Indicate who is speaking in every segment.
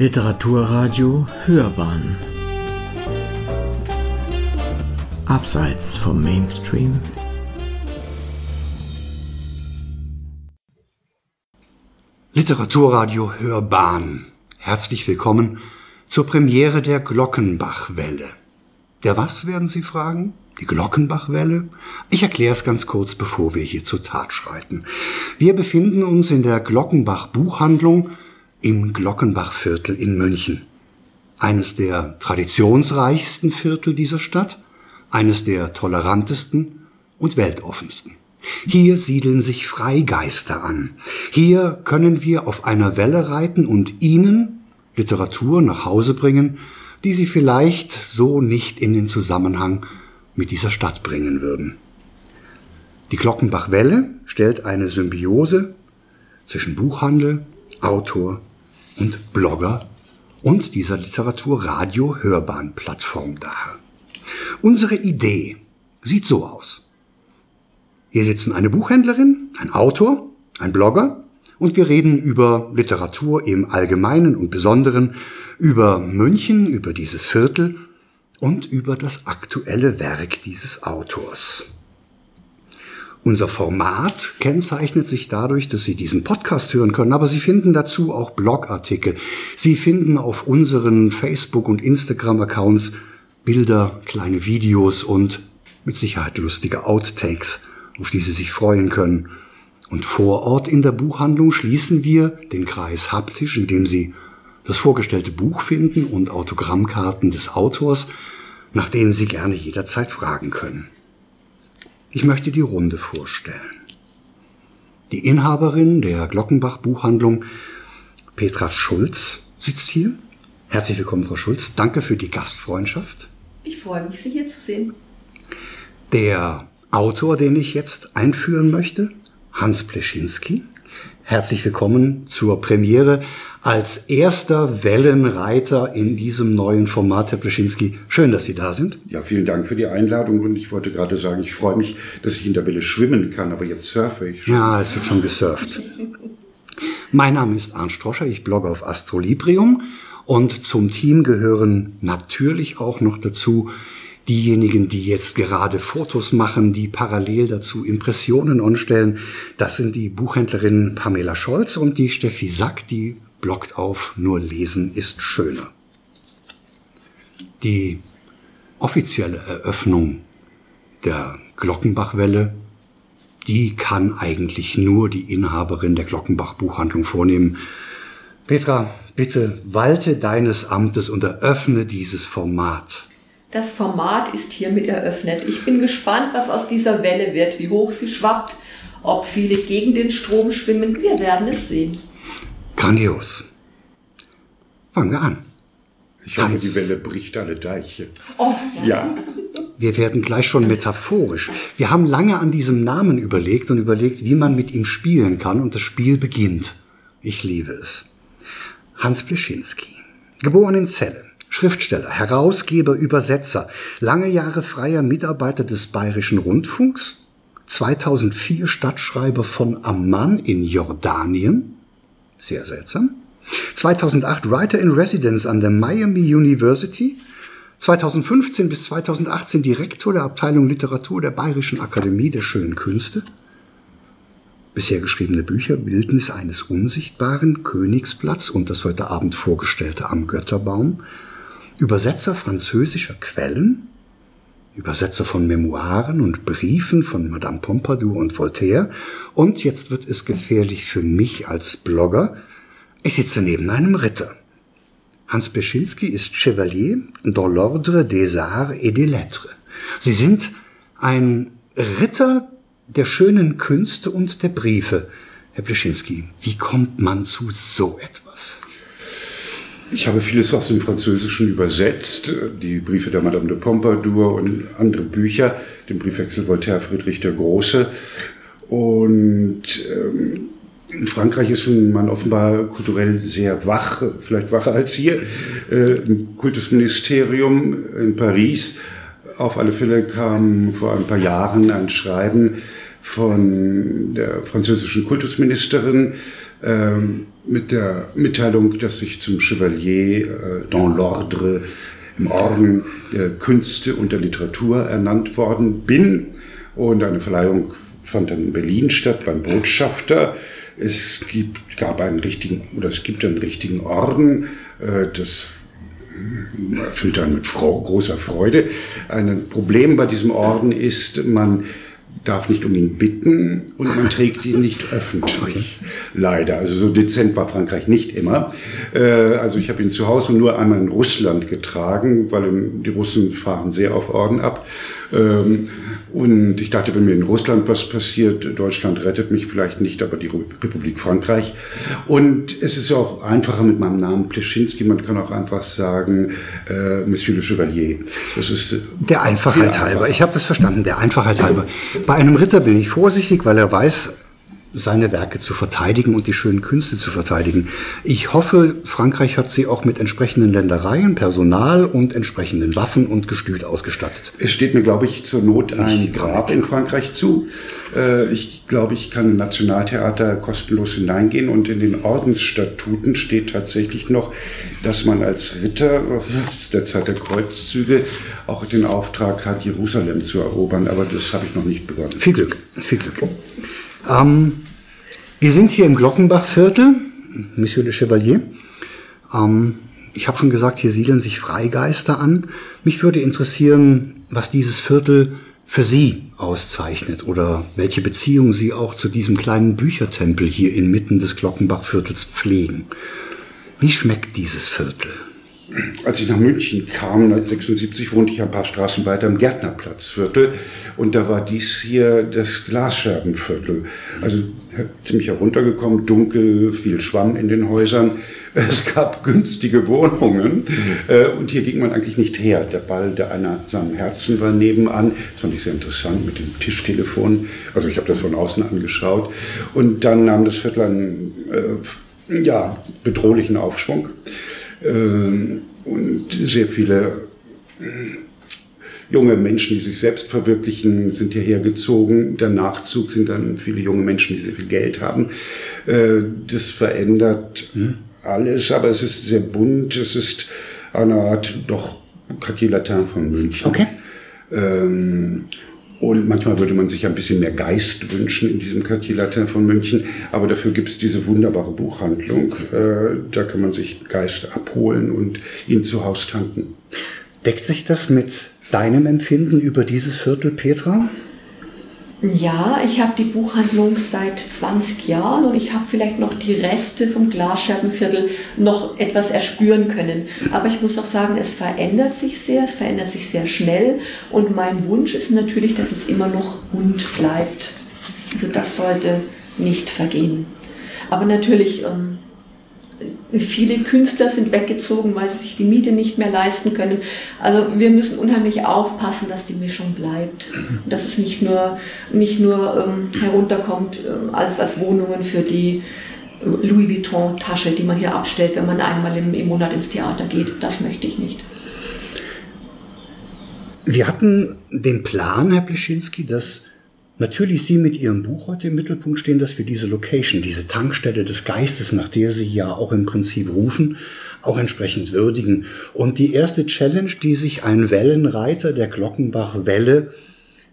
Speaker 1: Literaturradio Hörbahn Abseits vom Mainstream
Speaker 2: Literaturradio Hörbahn Herzlich willkommen zur Premiere der Glockenbachwelle. Der was, werden Sie fragen? Die Glockenbachwelle? Ich erkläre es ganz kurz, bevor wir hier zur Tat schreiten. Wir befinden uns in der Glockenbach Buchhandlung im Glockenbachviertel in München. Eines der traditionsreichsten Viertel dieser Stadt, eines der tolerantesten und weltoffensten. Hier siedeln sich Freigeister an. Hier können wir auf einer Welle reiten und Ihnen Literatur nach Hause bringen, die Sie vielleicht so nicht in den Zusammenhang mit dieser Stadt bringen würden. Die Glockenbachwelle stellt eine Symbiose zwischen Buchhandel, Autor und Blogger und dieser Literatur-Radio-Hörbahn-Plattform dar. Unsere Idee sieht so aus. Hier sitzen eine Buchhändlerin, ein Autor, ein Blogger und wir reden über Literatur im Allgemeinen und Besonderen, über München, über dieses Viertel und über das aktuelle Werk dieses Autors. Unser Format kennzeichnet sich dadurch, dass Sie diesen Podcast hören können, aber Sie finden dazu auch Blogartikel. Sie finden auf unseren Facebook- und Instagram-Accounts Bilder, kleine Videos und mit Sicherheit lustige Outtakes, auf die Sie sich freuen können. Und vor Ort in der Buchhandlung schließen wir den Kreis haptisch, indem Sie das vorgestellte Buch finden und Autogrammkarten des Autors, nach denen Sie gerne jederzeit fragen können. Ich möchte die Runde vorstellen. Die Inhaberin der Glockenbach Buchhandlung, Petra Schulz, sitzt hier. Herzlich willkommen, Frau Schulz. Danke für die Gastfreundschaft.
Speaker 3: Ich freue mich, Sie hier zu sehen.
Speaker 2: Der Autor, den ich jetzt einführen möchte, Hans Pleschinski. Herzlich willkommen zur Premiere als erster Wellenreiter in diesem neuen Format, Herr Pleschinski. Schön, dass Sie da sind.
Speaker 4: Ja, vielen Dank für die Einladung und ich wollte gerade sagen, ich freue mich, dass ich in der Welle schwimmen kann, aber jetzt surfe ich
Speaker 2: schon. Ja, es wird schon gesurft. mein Name ist Arndt Stroscher, ich blogge auf Astrolibrium und zum Team gehören natürlich auch noch dazu diejenigen, die jetzt gerade Fotos machen, die parallel dazu Impressionen anstellen, das sind die Buchhändlerinnen Pamela Scholz und die Steffi Sack, die blockt auf Nur lesen ist schöner. Die offizielle Eröffnung der Glockenbachwelle, die kann eigentlich nur die Inhaberin der Glockenbach Buchhandlung vornehmen. Petra, bitte walte deines Amtes und eröffne dieses Format.
Speaker 3: Das Format ist hiermit eröffnet. Ich bin gespannt, was aus dieser Welle wird, wie hoch sie schwappt, ob viele gegen den Strom schwimmen. Wir werden es sehen.
Speaker 2: Grandios. Fangen wir an.
Speaker 4: Ich hoffe, Hans. die Welle bricht alle Deiche.
Speaker 3: Oh, ja.
Speaker 2: Wir werden gleich schon metaphorisch. Wir haben lange an diesem Namen überlegt und überlegt, wie man mit ihm spielen kann und das Spiel beginnt. Ich liebe es. Hans Pleschinski, geboren in Celle, Schriftsteller, Herausgeber, Übersetzer, lange Jahre freier Mitarbeiter des Bayerischen Rundfunks, 2004 Stadtschreiber von Amman in Jordanien, sehr seltsam, 2008 Writer in Residence an der Miami University, 2015 bis 2018 Direktor der Abteilung Literatur der Bayerischen Akademie der Schönen Künste, bisher geschriebene Bücher Bildnis eines unsichtbaren Königsplatz und das heute Abend vorgestellte Am Götterbaum, Übersetzer französischer Quellen, Übersetzer von Memoiren und Briefen von Madame Pompadour und Voltaire. Und jetzt wird es gefährlich für mich als Blogger. Ich sitze neben einem Ritter. Hans Beschinski ist Chevalier dans l'Ordre des Arts et des Lettres. Sie sind ein Ritter der schönen Künste und der Briefe. Herr Bleschinski, wie kommt man zu so etwas?
Speaker 4: Ich habe vieles aus dem Französischen übersetzt, die Briefe der Madame de Pompadour und andere Bücher, den Briefwechsel Voltaire Friedrich der Große. Und ähm, in Frankreich ist man offenbar kulturell sehr wach, vielleicht wacher als hier. Äh, Im Kultusministerium in Paris. Auf alle Fälle kam vor ein paar Jahren ein Schreiben von der französischen Kultusministerin ähm, mit der Mitteilung, dass ich zum Chevalier äh, dans l'ordre im Orden der Künste und der Literatur ernannt worden bin. Und eine Verleihung fand dann in Berlin statt beim Botschafter. Es gibt, gab einen richtigen, oder es gibt einen richtigen Orden. Äh, das erfüllt einen mit großer Freude. Ein Problem bei diesem Orden ist, man darf nicht um ihn bitten und man trägt ihn nicht öffentlich. Leider. Also so dezent war Frankreich nicht immer. Äh, also ich habe ihn zu Hause nur einmal in Russland getragen, weil die Russen fahren sehr auf Orden ab. Ähm, und ich dachte, wenn mir in Russland was passiert, Deutschland rettet mich vielleicht nicht, aber die Republik Frankreich. Und es ist ja auch einfacher mit meinem Namen Pleschinski. Man kann auch einfach sagen, äh, Monsieur le Chevalier.
Speaker 2: Das ist der Einfachheit halber. Ich habe das verstanden. Der Einfachheit halber. Bei einem Ritter bin ich vorsichtig, weil er weiß, seine Werke zu verteidigen und die schönen Künste zu verteidigen. Ich hoffe, Frankreich hat sie auch mit entsprechenden Ländereien, Personal und entsprechenden Waffen und Gestüt ausgestattet.
Speaker 4: Es steht mir, glaube ich, zur Not ein Grab in Frankreich zu. Äh, ich glaube, ich kann im Nationaltheater kostenlos hineingehen und in den Ordensstatuten steht tatsächlich noch, dass man als Ritter der Zeit der Kreuzzüge auch den Auftrag hat, Jerusalem zu erobern. Aber das habe ich noch nicht begonnen.
Speaker 2: Viel Glück, viel Glück. Ähm, wir sind hier im Glockenbachviertel, Monsieur le Chevalier. Ähm, ich habe schon gesagt, hier siedeln sich Freigeister an. Mich würde interessieren, was dieses Viertel für Sie auszeichnet oder welche Beziehung Sie auch zu diesem kleinen Büchertempel hier inmitten des Glockenbachviertels pflegen. Wie schmeckt dieses Viertel?
Speaker 4: Als ich nach München kam, 1976, wohnte ich ein paar Straßen weiter im Gärtnerplatzviertel und da war dies hier das Glasscherbenviertel. Also ziemlich heruntergekommen, dunkel, viel Schwamm in den Häusern. Es gab günstige Wohnungen äh, und hier ging man eigentlich nicht her. Der Ball der einer seinem Herzen war nebenan. Das fand ich sehr interessant mit dem Tischtelefon. Also ich habe das von außen angeschaut und dann nahm das Viertel einen äh, ja, bedrohlichen Aufschwung. Ähm, und sehr viele äh, junge Menschen, die sich selbst verwirklichen, sind hierher gezogen. Der Nachzug sind dann viele junge Menschen, die sehr viel Geld haben. Äh, das verändert alles, aber es ist sehr bunt. Es ist eine Art doch Quartier Latin von München.
Speaker 2: Okay.
Speaker 4: Ähm, und manchmal würde man sich ein bisschen mehr Geist wünschen in diesem Quartier Latin von München. Aber dafür gibt es diese wunderbare Buchhandlung. Äh, da kann man sich Geist abholen und ihn zu Hause tanken.
Speaker 2: Deckt sich das mit deinem Empfinden über dieses Viertel, Petra?
Speaker 3: Ja, ich habe die Buchhandlung seit 20 Jahren und ich habe vielleicht noch die Reste vom Glasscherbenviertel noch etwas erspüren können. Aber ich muss auch sagen, es verändert sich sehr, es verändert sich sehr schnell und mein Wunsch ist natürlich, dass es immer noch bunt bleibt. Also das sollte nicht vergehen. Aber natürlich ähm, Viele Künstler sind weggezogen, weil sie sich die Miete nicht mehr leisten können. Also wir müssen unheimlich aufpassen, dass die Mischung bleibt. Und dass es nicht nur, nicht nur ähm, herunterkommt ähm, als, als Wohnungen für die Louis Vuitton-Tasche, die man hier abstellt, wenn man einmal im, im Monat ins Theater geht. Das möchte ich nicht.
Speaker 2: Wir hatten den Plan, Herr Pleschinski, dass natürlich Sie mit Ihrem Buch heute im Mittelpunkt stehen, dass wir diese Location, diese Tankstelle des Geistes, nach der Sie ja auch im Prinzip rufen, auch entsprechend würdigen. Und die erste Challenge, die sich ein Wellenreiter der Glockenbach-Welle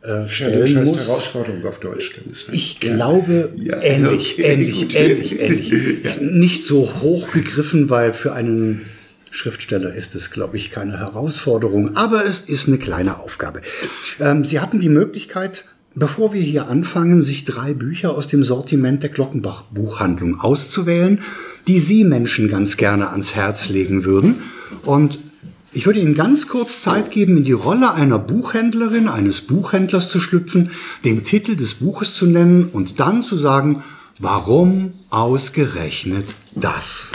Speaker 2: äh, stellen heißt muss.
Speaker 4: Herausforderung auf Deutsch.
Speaker 2: Ich ja. glaube, ja. ähnlich, okay. ähnlich, ähnlich, ähnlich. Ja. Nicht so hoch gegriffen, weil für einen Schriftsteller ist es, glaube ich, keine Herausforderung, aber es ist eine kleine Aufgabe. Ähm, Sie hatten die Möglichkeit, Bevor wir hier anfangen, sich drei Bücher aus dem Sortiment der Glockenbach Buchhandlung auszuwählen, die Sie Menschen ganz gerne ans Herz legen würden. Und ich würde Ihnen ganz kurz Zeit geben, in die Rolle einer Buchhändlerin, eines Buchhändlers zu schlüpfen, den Titel des Buches zu nennen und dann zu sagen, warum ausgerechnet das?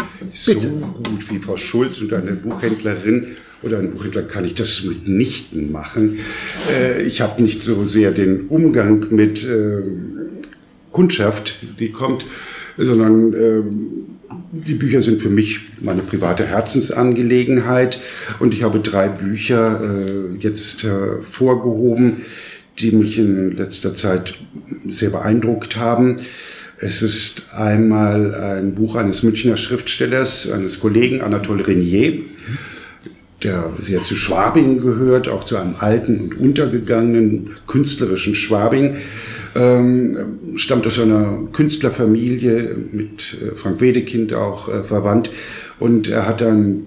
Speaker 4: Bitte. So gut wie Frau Schulz und eine Buchhändlerin oder ein Buchhändler kann ich das mitnichten machen. Äh, ich habe nicht so sehr den Umgang mit äh, Kundschaft, die kommt, sondern äh, die Bücher sind für mich meine private Herzensangelegenheit und ich habe drei Bücher äh, jetzt hervorgehoben, die mich in letzter Zeit sehr beeindruckt haben. Es ist einmal ein Buch eines Münchner Schriftstellers, eines Kollegen Anatole Renier, der sehr zu Schwabing gehört, auch zu einem alten und untergegangenen künstlerischen Schwabing. Ähm, stammt aus einer Künstlerfamilie mit äh, Frank Wedekind auch äh, verwandt und er hat ein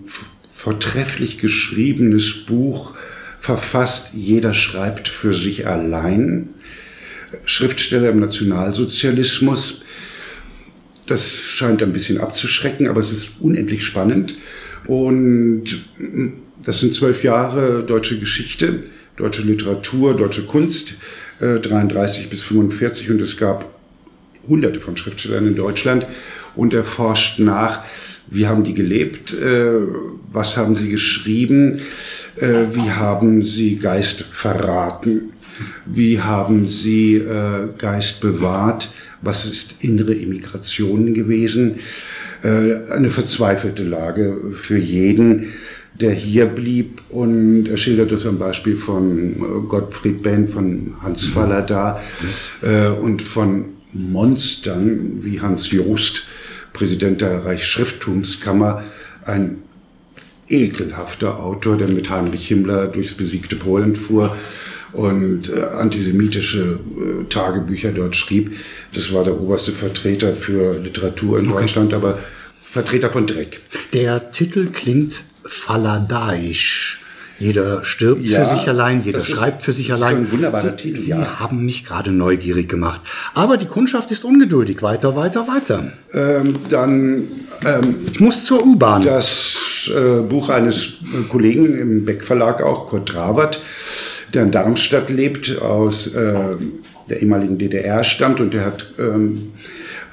Speaker 4: vortrefflich geschriebenes Buch verfasst. Jeder schreibt für sich allein. Schriftsteller im Nationalsozialismus. Das scheint ein bisschen abzuschrecken, aber es ist unendlich spannend. Und das sind zwölf Jahre deutsche Geschichte, deutsche Literatur, deutsche Kunst, äh, 33 bis 45. Und es gab hunderte von Schriftstellern in Deutschland. Und er forscht nach, wie haben die gelebt, äh, was haben sie geschrieben, äh, wie haben sie Geist verraten, wie haben sie äh, Geist bewahrt, was ist innere Immigration gewesen. Äh, eine verzweifelte Lage für jeden, der hier blieb. Und er schildert das am Beispiel von äh, Gottfried Benn, von Hans Faller da äh, und von Monstern wie Hans Joost, Präsident der Reichsschrifttumskammer, ein ekelhafter Autor, der mit Heinrich Himmler durchs besiegte Polen fuhr und äh, antisemitische äh, Tagebücher dort schrieb. Das war der oberste Vertreter für Literatur in okay. Deutschland, aber Vertreter von Dreck.
Speaker 2: Der Titel klingt faladaisch. Jeder stirbt ja, für sich allein, jeder schreibt für sich allein.
Speaker 4: Ein wunderbarer
Speaker 2: Sie, Titel, Sie ja. haben mich gerade neugierig gemacht. Aber die Kundschaft ist ungeduldig. Weiter, weiter, weiter.
Speaker 4: Ähm, dann.
Speaker 2: Ähm, ich muss zur U-Bahn.
Speaker 4: Das äh, Buch eines Kollegen im Beck Verlag auch, Kurt Trawert, der in Darmstadt lebt, aus äh, der ehemaligen DDR stammt und der hat ähm,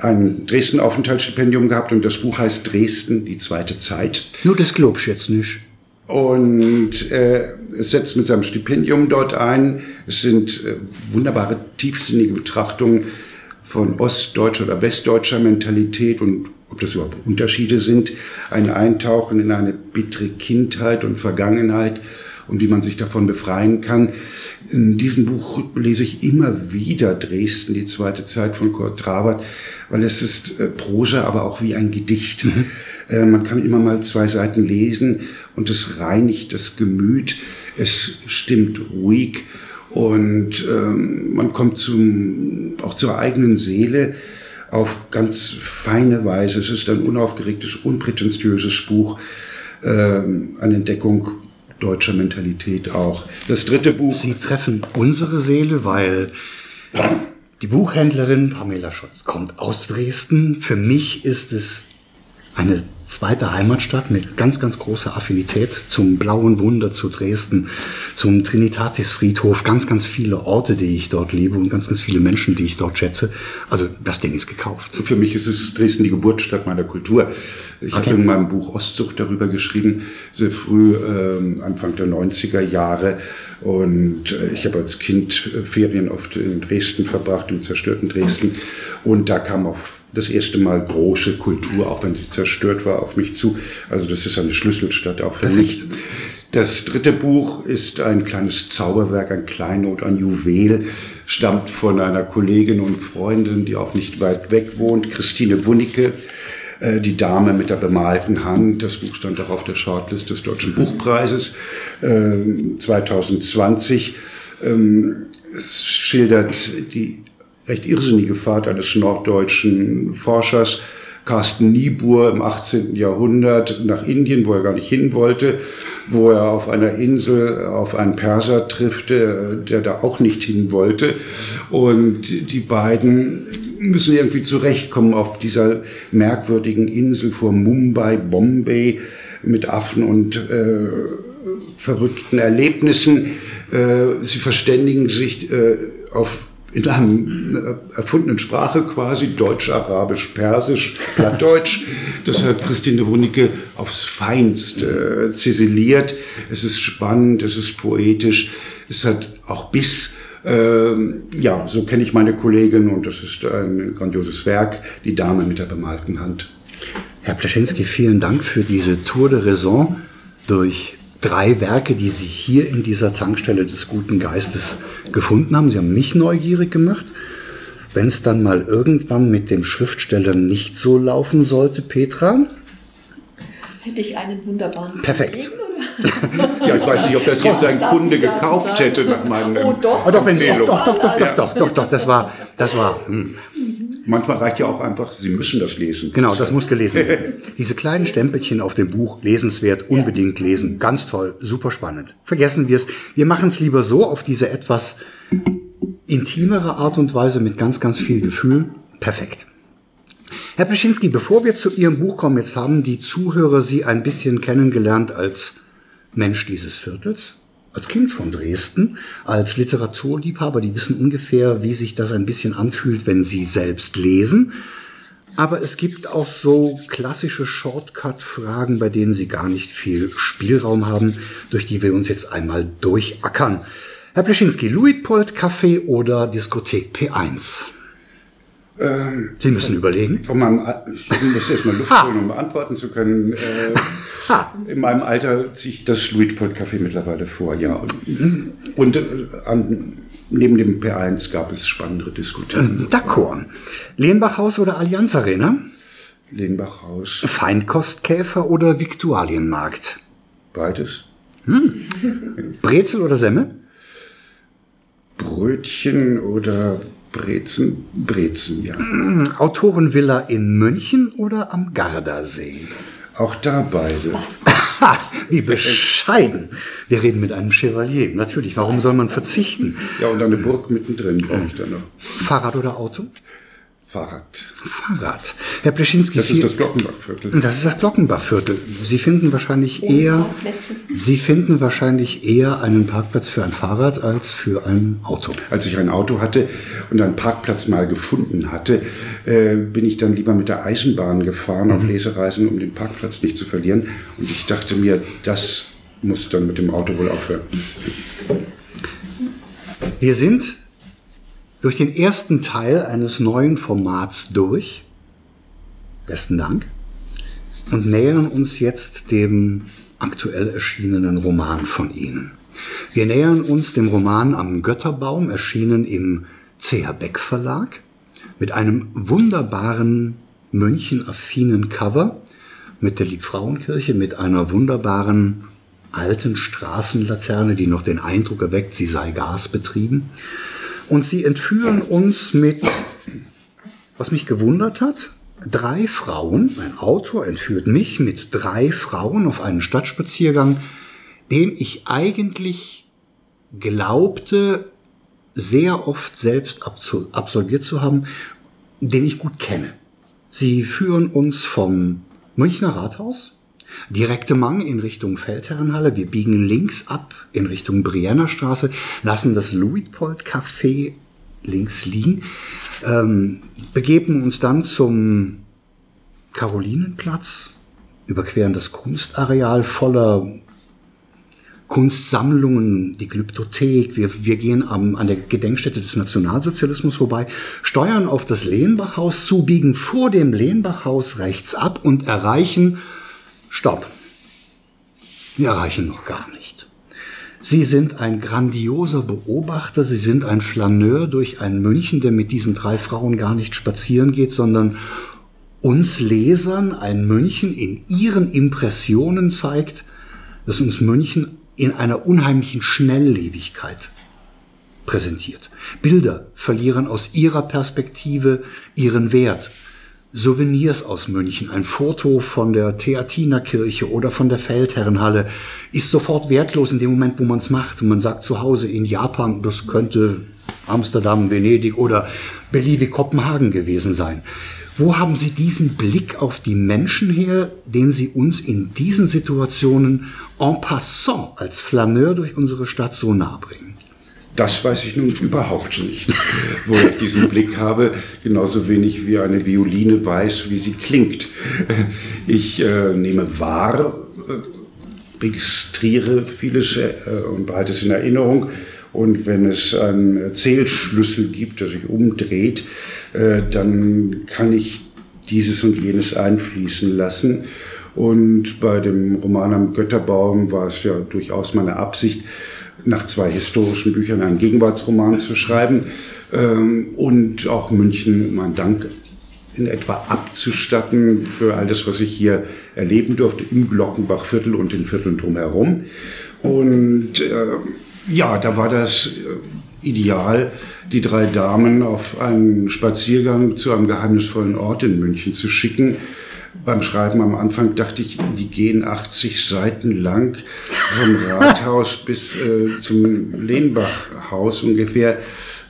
Speaker 4: ein Dresden-Aufenthaltsstipendium gehabt und das Buch heißt Dresden, die zweite Zeit.
Speaker 2: Nur das glaubst jetzt nicht.
Speaker 4: Und äh, es setzt mit seinem Stipendium dort ein. Es sind äh, wunderbare, tiefsinnige Betrachtungen von ostdeutscher oder westdeutscher Mentalität und ob das überhaupt Unterschiede sind. Ein Eintauchen in eine bittere Kindheit und Vergangenheit und wie man sich davon befreien kann. In diesem Buch lese ich immer wieder Dresden, die zweite Zeit von Kurt Trabert, weil es ist äh, Prosa, aber auch wie ein Gedicht. Mhm. Äh, man kann immer mal zwei Seiten lesen und es reinigt das Gemüt, es stimmt ruhig und ähm, man kommt zum, auch zur eigenen Seele auf ganz feine Weise. Es ist ein unaufgeregtes, unprätentiöses Buch, ähm, eine Entdeckung deutscher Mentalität auch. Das dritte Buch.
Speaker 2: Sie treffen unsere Seele, weil die Buchhändlerin Pamela Schotz kommt aus Dresden. Für mich ist es eine zweite Heimatstadt mit ganz, ganz großer Affinität zum Blauen Wunder zu Dresden, zum Trinitatisfriedhof, ganz, ganz viele Orte, die ich dort liebe und ganz, ganz viele Menschen, die ich dort schätze. Also das Ding ist gekauft.
Speaker 4: Für mich ist es Dresden die Geburtsstadt meiner Kultur. Ich okay. habe in meinem Buch Ostzucht darüber geschrieben, sehr früh, äh, Anfang der 90er Jahre. Und äh, ich habe als Kind äh, Ferien oft in Dresden verbracht, im zerstörten Dresden. Und da kam auch das erste Mal große Kultur, auch wenn sie zerstört war, auf mich zu. Also das ist eine Schlüsselstadt auch für mich. Das dritte Buch ist ein kleines Zauberwerk, ein Kleinod, ein Juwel, stammt von einer Kollegin und Freundin, die auch nicht weit weg wohnt, Christine Wunicke, äh, Die Dame mit der bemalten Hand. Das Buch stand auch auf der Shortlist des Deutschen Buchpreises 2020. Ähm, ähm, es schildert die recht irrsinnige Fahrt eines norddeutschen Forschers, Carsten Niebuhr im 18. Jahrhundert nach Indien, wo er gar nicht hin wollte, wo er auf einer Insel auf einen Perser trifft, der, der da auch nicht hin wollte. Und die beiden müssen irgendwie zurechtkommen auf dieser merkwürdigen Insel vor Mumbai, Bombay mit Affen und äh, verrückten Erlebnissen. Äh, sie verständigen sich äh, auf in einer erfundenen Sprache quasi, Deutsch, Arabisch, Persisch, Plattdeutsch. Das hat Christine Wunicke aufs Feinste äh, ziseliert. Es ist spannend, es ist poetisch, es hat auch Biss. Ähm, ja, so kenne ich meine Kollegin und das ist ein grandioses Werk, Die Dame mit der bemalten Hand.
Speaker 2: Herr Plaschinski, vielen Dank für diese Tour de Raison durch drei Werke, die Sie hier in dieser Tankstelle des guten Geistes gefunden haben. Sie haben mich neugierig gemacht. Wenn es dann mal irgendwann mit dem Schriftsteller nicht so laufen sollte, Petra,
Speaker 3: Hätte ich einen wunderbaren
Speaker 2: Perfekt.
Speaker 3: Oder?
Speaker 4: Ja, ich weiß nicht, ob das jetzt ein Kunde gekauft hätte nach meinen
Speaker 3: Oh doch.
Speaker 2: Oh, doch, doch, doch, doch, doch, doch, doch, doch, das war, das war, hm.
Speaker 4: Manchmal reicht ja auch einfach, Sie müssen das lesen.
Speaker 2: genau, das muss gelesen werden. Diese kleinen Stempelchen auf dem Buch, lesenswert, unbedingt lesen, ganz toll, super spannend. Vergessen wir es. Wir machen es lieber so auf diese etwas intimere Art und Weise mit ganz, ganz viel Gefühl. Perfekt. Herr Pleschinski, bevor wir zu Ihrem Buch kommen, jetzt haben die Zuhörer Sie ein bisschen kennengelernt als Mensch dieses Viertels, als Kind von Dresden, als Literaturliebhaber. Die wissen ungefähr, wie sich das ein bisschen anfühlt, wenn Sie selbst lesen. Aber es gibt auch so klassische Shortcut-Fragen, bei denen Sie gar nicht viel Spielraum haben, durch die wir uns jetzt einmal durchackern. Herr Pleschinski, Luitpold Café oder Diskothek P1? Sie müssen überlegen.
Speaker 4: Von meinem, ich muss erst mal Luft holen, um beantworten zu können. Äh, in meinem Alter ziehe ich das Luitpold Café mittlerweile vor, ja. Und, äh, an, neben dem P1 gab es spannendere Diskotheken.
Speaker 2: D'accord. Lehnbachhaus oder Allianz Arena?
Speaker 4: Lehnbachhaus,
Speaker 2: Feinkostkäfer oder Viktualienmarkt?
Speaker 4: beides.
Speaker 2: Brezel oder Semme?
Speaker 4: Brötchen oder Brezen? Brezen, ja.
Speaker 2: Autorenvilla in München oder am Gardasee?
Speaker 4: Auch da beide.
Speaker 2: Wie bescheiden. Wir reden mit einem Chevalier. Natürlich, warum soll man verzichten?
Speaker 4: Ja, und eine Burg mittendrin brauche ich dann noch.
Speaker 2: Fahrrad oder Auto?
Speaker 4: Fahrrad.
Speaker 2: Fahrrad. Herr Pleschinski,
Speaker 4: Das ist das Glockenbachviertel.
Speaker 2: das ist das Glockenbachviertel. Sie finden wahrscheinlich eher,
Speaker 3: Parkplätze.
Speaker 2: Sie finden wahrscheinlich eher einen Parkplatz für ein Fahrrad als für ein Auto.
Speaker 4: Als ich ein Auto hatte und einen Parkplatz mal gefunden hatte, äh, bin ich dann lieber mit der Eisenbahn gefahren auf Lesereisen, um den Parkplatz nicht zu verlieren. Und ich dachte mir, das muss dann mit dem Auto wohl aufhören.
Speaker 2: Wir sind durch den ersten Teil eines neuen Formats durch. Besten Dank. Und nähern uns jetzt dem aktuell erschienenen Roman von Ihnen. Wir nähern uns dem Roman Am Götterbaum, erschienen im CH Beck Verlag, mit einem wunderbaren München-affinen Cover, mit der Liebfrauenkirche, mit einer wunderbaren alten Straßenlaterne, die noch den Eindruck erweckt, sie sei gasbetrieben. Und sie entführen uns mit, was mich gewundert hat, drei Frauen, ein Autor entführt mich mit drei Frauen auf einen Stadtspaziergang, den ich eigentlich glaubte, sehr oft selbst abso- absolviert zu haben, den ich gut kenne. Sie führen uns vom Münchner Rathaus, direkte Mang in Richtung Feldherrenhalle. Wir biegen links ab in Richtung Brienner Straße, lassen das Luitpold Café links liegen, ähm, begeben uns dann zum Karolinenplatz, überqueren das Kunstareal voller Kunstsammlungen, die Glyptothek. Wir, wir gehen am, an der Gedenkstätte des Nationalsozialismus vorbei, steuern auf das Lehnbachhaus zu, biegen vor dem Lehnbachhaus rechts ab und erreichen, stopp. Wir erreichen noch gar nicht. Sie sind ein grandioser Beobachter, Sie sind ein Flaneur durch ein München, der mit diesen drei Frauen gar nicht spazieren geht, sondern uns Lesern ein München in ihren Impressionen zeigt, das uns München in einer unheimlichen Schnelllebigkeit präsentiert. Bilder verlieren aus ihrer Perspektive ihren Wert. Souvenirs aus München, ein Foto von der Theatinerkirche oder von der Feldherrenhalle ist sofort wertlos in dem Moment, wo man es macht. Und man sagt zu Hause in Japan, das könnte Amsterdam, Venedig oder beliebig Kopenhagen gewesen sein. Wo haben Sie diesen Blick auf die Menschen her, den Sie uns in diesen Situationen en passant als Flaneur durch unsere Stadt so nahe bringen?
Speaker 4: Das weiß ich nun überhaupt nicht, wo ich diesen Blick habe, genauso wenig wie eine Violine weiß, wie sie klingt. Ich äh, nehme wahr, äh, registriere vieles äh, und behalte es in Erinnerung. Und wenn es einen Zählschlüssel gibt, der sich umdreht, äh, dann kann ich dieses und jenes einfließen lassen. Und bei dem Roman am Götterbaum war es ja durchaus meine Absicht, nach zwei historischen Büchern einen Gegenwartsroman zu schreiben ähm, und auch München einen Dank in etwa abzustatten für all das, was ich hier erleben durfte im Glockenbachviertel und den Vierteln drumherum. Und äh, ja, da war das äh, ideal, die drei Damen auf einen Spaziergang zu einem geheimnisvollen Ort in München zu schicken. Beim Schreiben am Anfang dachte ich, die gehen 80 Seiten lang vom Rathaus bis äh, zum Lehnbachhaus ungefähr.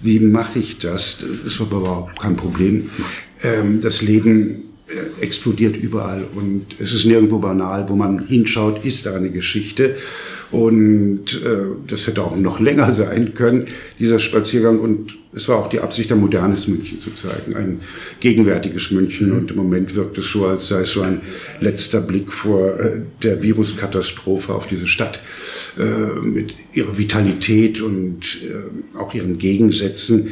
Speaker 4: Wie mache ich das? Das aber überhaupt kein Problem. Ähm, das Leben äh, explodiert überall und es ist nirgendwo banal. Wo man hinschaut, ist da eine Geschichte. Und äh, das hätte auch noch länger sein können, dieser Spaziergang. Und es war auch die Absicht, ein modernes München zu zeigen, ein gegenwärtiges München. Und im Moment wirkt es so, als sei es so ein letzter Blick vor äh, der Viruskatastrophe auf diese Stadt äh, mit ihrer Vitalität und äh, auch ihren Gegensätzen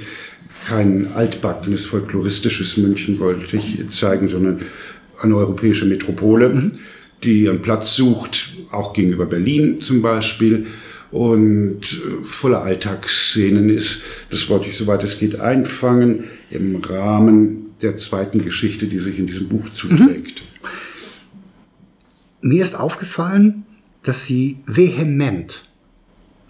Speaker 4: kein altbackenes folkloristisches München wollte ich zeigen, sondern eine europäische Metropole, mhm. die einen Platz sucht, auch gegenüber Berlin zum Beispiel und äh, voller Alltagsszenen ist. Das wollte ich, soweit es geht, einfangen im Rahmen der zweiten Geschichte, die sich in diesem Buch zuträgt.
Speaker 2: Mhm. Mir ist aufgefallen, dass Sie vehement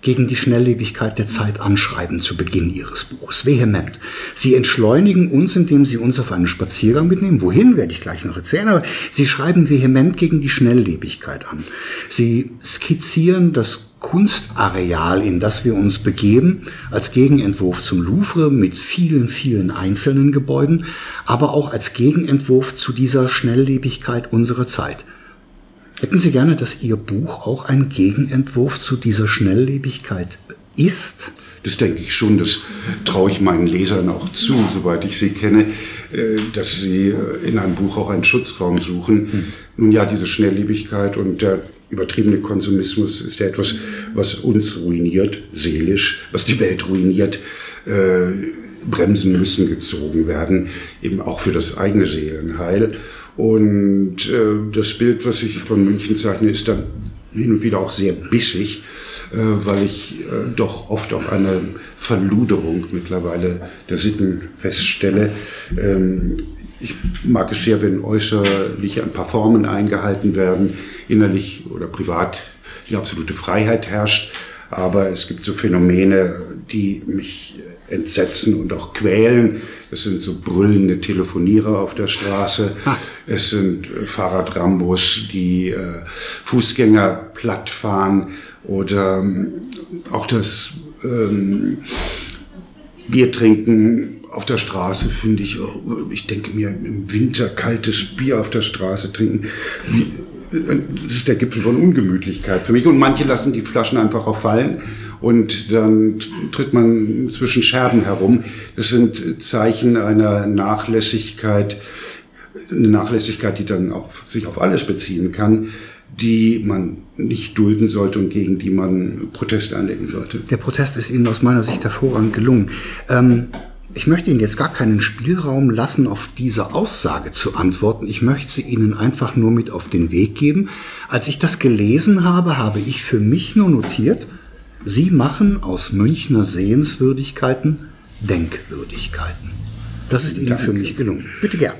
Speaker 2: gegen die Schnelllebigkeit der Zeit anschreiben zu Beginn ihres Buches. Vehement. Sie entschleunigen uns, indem sie uns auf einen Spaziergang mitnehmen. Wohin, werde ich gleich noch erzählen, aber sie schreiben vehement gegen die Schnelllebigkeit an. Sie skizzieren das Kunstareal, in das wir uns begeben, als Gegenentwurf zum Louvre mit vielen, vielen einzelnen Gebäuden, aber auch als Gegenentwurf zu dieser Schnelllebigkeit unserer Zeit. Hätten Sie gerne, dass Ihr Buch auch ein Gegenentwurf zu dieser Schnelllebigkeit ist?
Speaker 4: Das denke ich schon, das traue ich meinen Lesern auch zu, soweit ich sie kenne, äh, dass sie äh, in einem Buch auch einen Schutzraum suchen. Hm. Nun ja, diese Schnelllebigkeit und der übertriebene Konsumismus ist ja etwas, was uns ruiniert, seelisch, was die Welt ruiniert. Äh, Bremsen müssen gezogen werden, eben auch für das eigene Seelenheil. Und äh, das Bild, was ich von München zeichne, ist dann hin und wieder auch sehr bissig, äh, weil ich äh, doch oft auch eine Verluderung mittlerweile der Sitten feststelle. Ähm, ich mag es sehr, wenn äußerlich ein paar Formen eingehalten werden, innerlich oder privat die absolute Freiheit herrscht. Aber es gibt so Phänomene, die mich entsetzen und auch quälen. Es sind so brüllende Telefonierer auf der Straße. Es sind äh, Fahrradrambos, die äh, Fußgänger plattfahren oder ähm, auch das ähm, Bier trinken auf der Straße finde ich, ich denke mir, im Winter kaltes Bier auf der Straße trinken. Wie, das ist der Gipfel von Ungemütlichkeit für mich. Und manche lassen die Flaschen einfach auch fallen und dann tritt man zwischen Scherben herum. Das sind Zeichen einer Nachlässigkeit, eine Nachlässigkeit, die dann auch sich auf alles beziehen kann, die man nicht dulden sollte und gegen die man Protest einlegen sollte.
Speaker 2: Der Protest ist Ihnen aus meiner Sicht hervorragend gelungen. Ähm ich möchte Ihnen jetzt gar keinen Spielraum lassen, auf diese Aussage zu antworten. Ich möchte sie Ihnen einfach nur mit auf den Weg geben. Als ich das gelesen habe, habe ich für mich nur notiert, Sie machen aus Münchner Sehenswürdigkeiten Denkwürdigkeiten. Das ist Ihnen Danke. für mich gelungen. Bitte gern.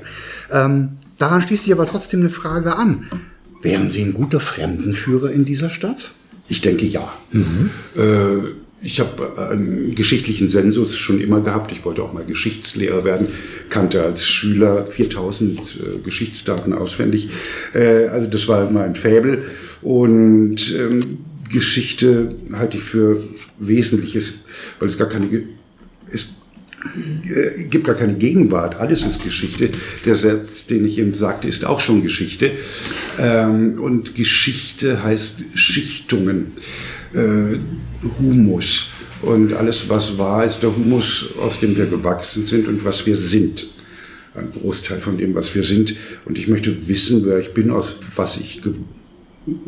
Speaker 2: Ähm, daran schließt sich aber trotzdem eine Frage an. Wären Sie ein guter Fremdenführer in dieser Stadt?
Speaker 4: Ich denke ja. Mhm. Äh, ich habe einen geschichtlichen Sensus schon immer gehabt. Ich wollte auch mal Geschichtslehrer werden, kannte als Schüler 4000 äh, Geschichtsdaten auswendig. Äh, also das war immer ein Fäbel. Und ähm, Geschichte halte ich für Wesentliches, weil es gar keine, es äh, gibt gar keine Gegenwart. Alles ist Geschichte. Der Satz, den ich eben sagte, ist auch schon Geschichte. Ähm, und Geschichte heißt Schichtungen äh, Humus. Und alles, was war, ist der Humus, aus dem wir gewachsen sind und was wir sind. Ein Großteil von dem, was wir sind. Und ich möchte wissen, wer ich bin, aus was ich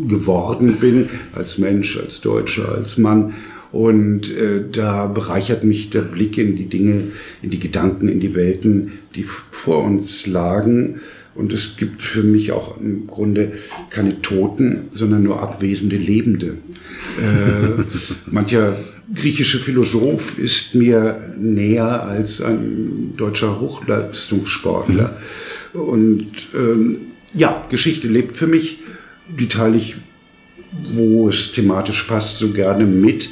Speaker 4: geworden bin, als Mensch, als Deutscher, als Mann. Und äh, da bereichert mich der Blick in die Dinge, in die Gedanken, in die Welten, die vor uns lagen. Und es gibt für mich auch im Grunde keine Toten, sondern nur abwesende Lebende. Äh, mancher griechische Philosoph ist mir näher als ein deutscher Hochleistungssportler. Und ähm, ja, Geschichte lebt für mich. Die teile ich, wo es thematisch passt, so gerne mit,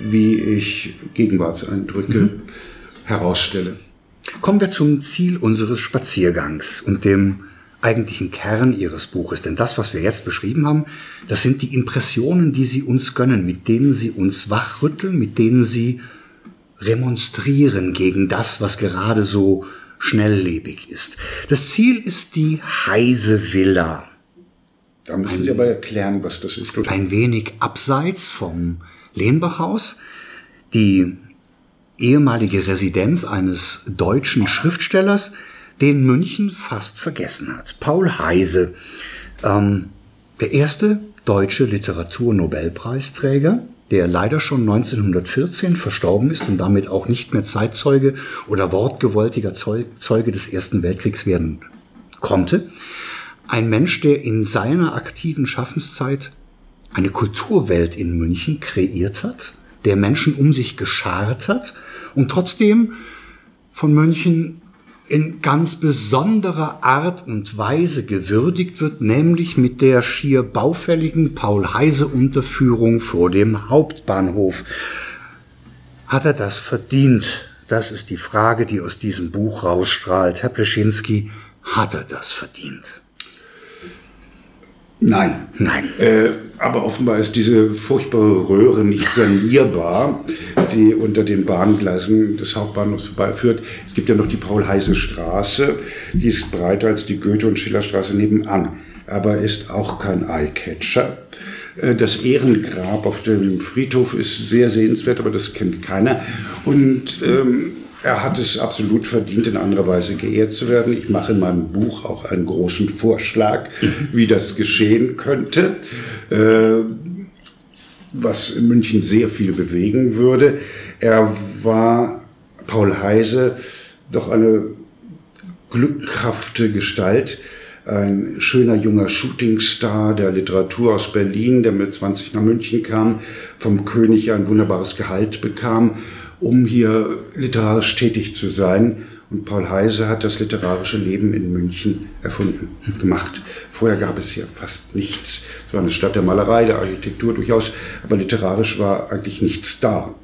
Speaker 4: wie ich Gegenwartseindrücke mhm. herausstelle.
Speaker 2: Kommen wir zum Ziel unseres Spaziergangs und dem eigentlichen Kern Ihres Buches. Denn das, was wir jetzt beschrieben haben, das sind die Impressionen, die Sie uns gönnen, mit denen Sie uns wachrütteln, mit denen Sie remonstrieren gegen das, was gerade so schnelllebig ist. Das Ziel ist die Heise Villa.
Speaker 4: Da müssen Sie aber erklären, was das ist.
Speaker 2: Oder? Ein wenig abseits vom Lehnbachhaus. Die ehemalige Residenz eines deutschen Schriftstellers, den München fast vergessen hat. Paul Heise, ähm, der erste deutsche Literaturnobelpreisträger, der leider schon 1914 verstorben ist und damit auch nicht mehr Zeitzeuge oder wortgewaltiger Zeuge des Ersten Weltkriegs werden konnte. Ein Mensch, der in seiner aktiven Schaffenszeit eine Kulturwelt in München kreiert hat, der Menschen um sich geschart hat und trotzdem von München in ganz besonderer Art und Weise gewürdigt wird, nämlich mit der schier baufälligen Paul-Heise-Unterführung vor dem Hauptbahnhof. Hat er das verdient? Das ist die Frage, die aus diesem Buch rausstrahlt. Herr Pleschinski, hat er das verdient?
Speaker 4: Nein. Nein. Äh, aber offenbar ist diese furchtbare Röhre nicht sanierbar, die unter den Bahngleisen des Hauptbahnhofs vorbeiführt. Es gibt ja noch die Paul-Heise-Straße, die ist breiter als die Goethe- und Schillerstraße nebenan, aber ist auch kein Eyecatcher. Äh, das Ehrengrab auf dem Friedhof ist sehr sehenswert, aber das kennt keiner. Und ähm, er hat es absolut verdient, in anderer Weise geehrt zu werden. Ich mache in meinem Buch auch einen großen Vorschlag, wie das geschehen könnte, äh, was in München sehr viel bewegen würde. Er war, Paul Heise, doch eine glückhafte Gestalt, ein schöner junger Shootingstar der Literatur aus Berlin, der mit 20 nach München kam, vom König ein wunderbares Gehalt bekam um hier literarisch tätig zu sein. Und Paul Heise hat das literarische Leben in München erfunden, gemacht. Vorher gab es hier fast nichts. Es war eine Stadt der Malerei, der Architektur durchaus, aber literarisch war eigentlich nichts da.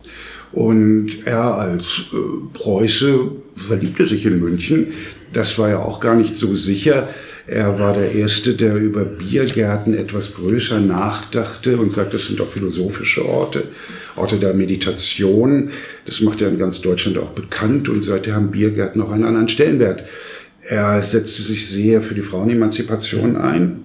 Speaker 4: Und er als äh, Preuße verliebte sich in München. Das war ja auch gar nicht so sicher. Er war der Erste, der über Biergärten etwas größer nachdachte und sagte, das sind auch philosophische Orte, Orte der Meditation. Das macht er in ganz Deutschland auch bekannt und seither haben Biergärten auch einen anderen Stellenwert. Er setzte sich sehr für die Frauenemanzipation ein.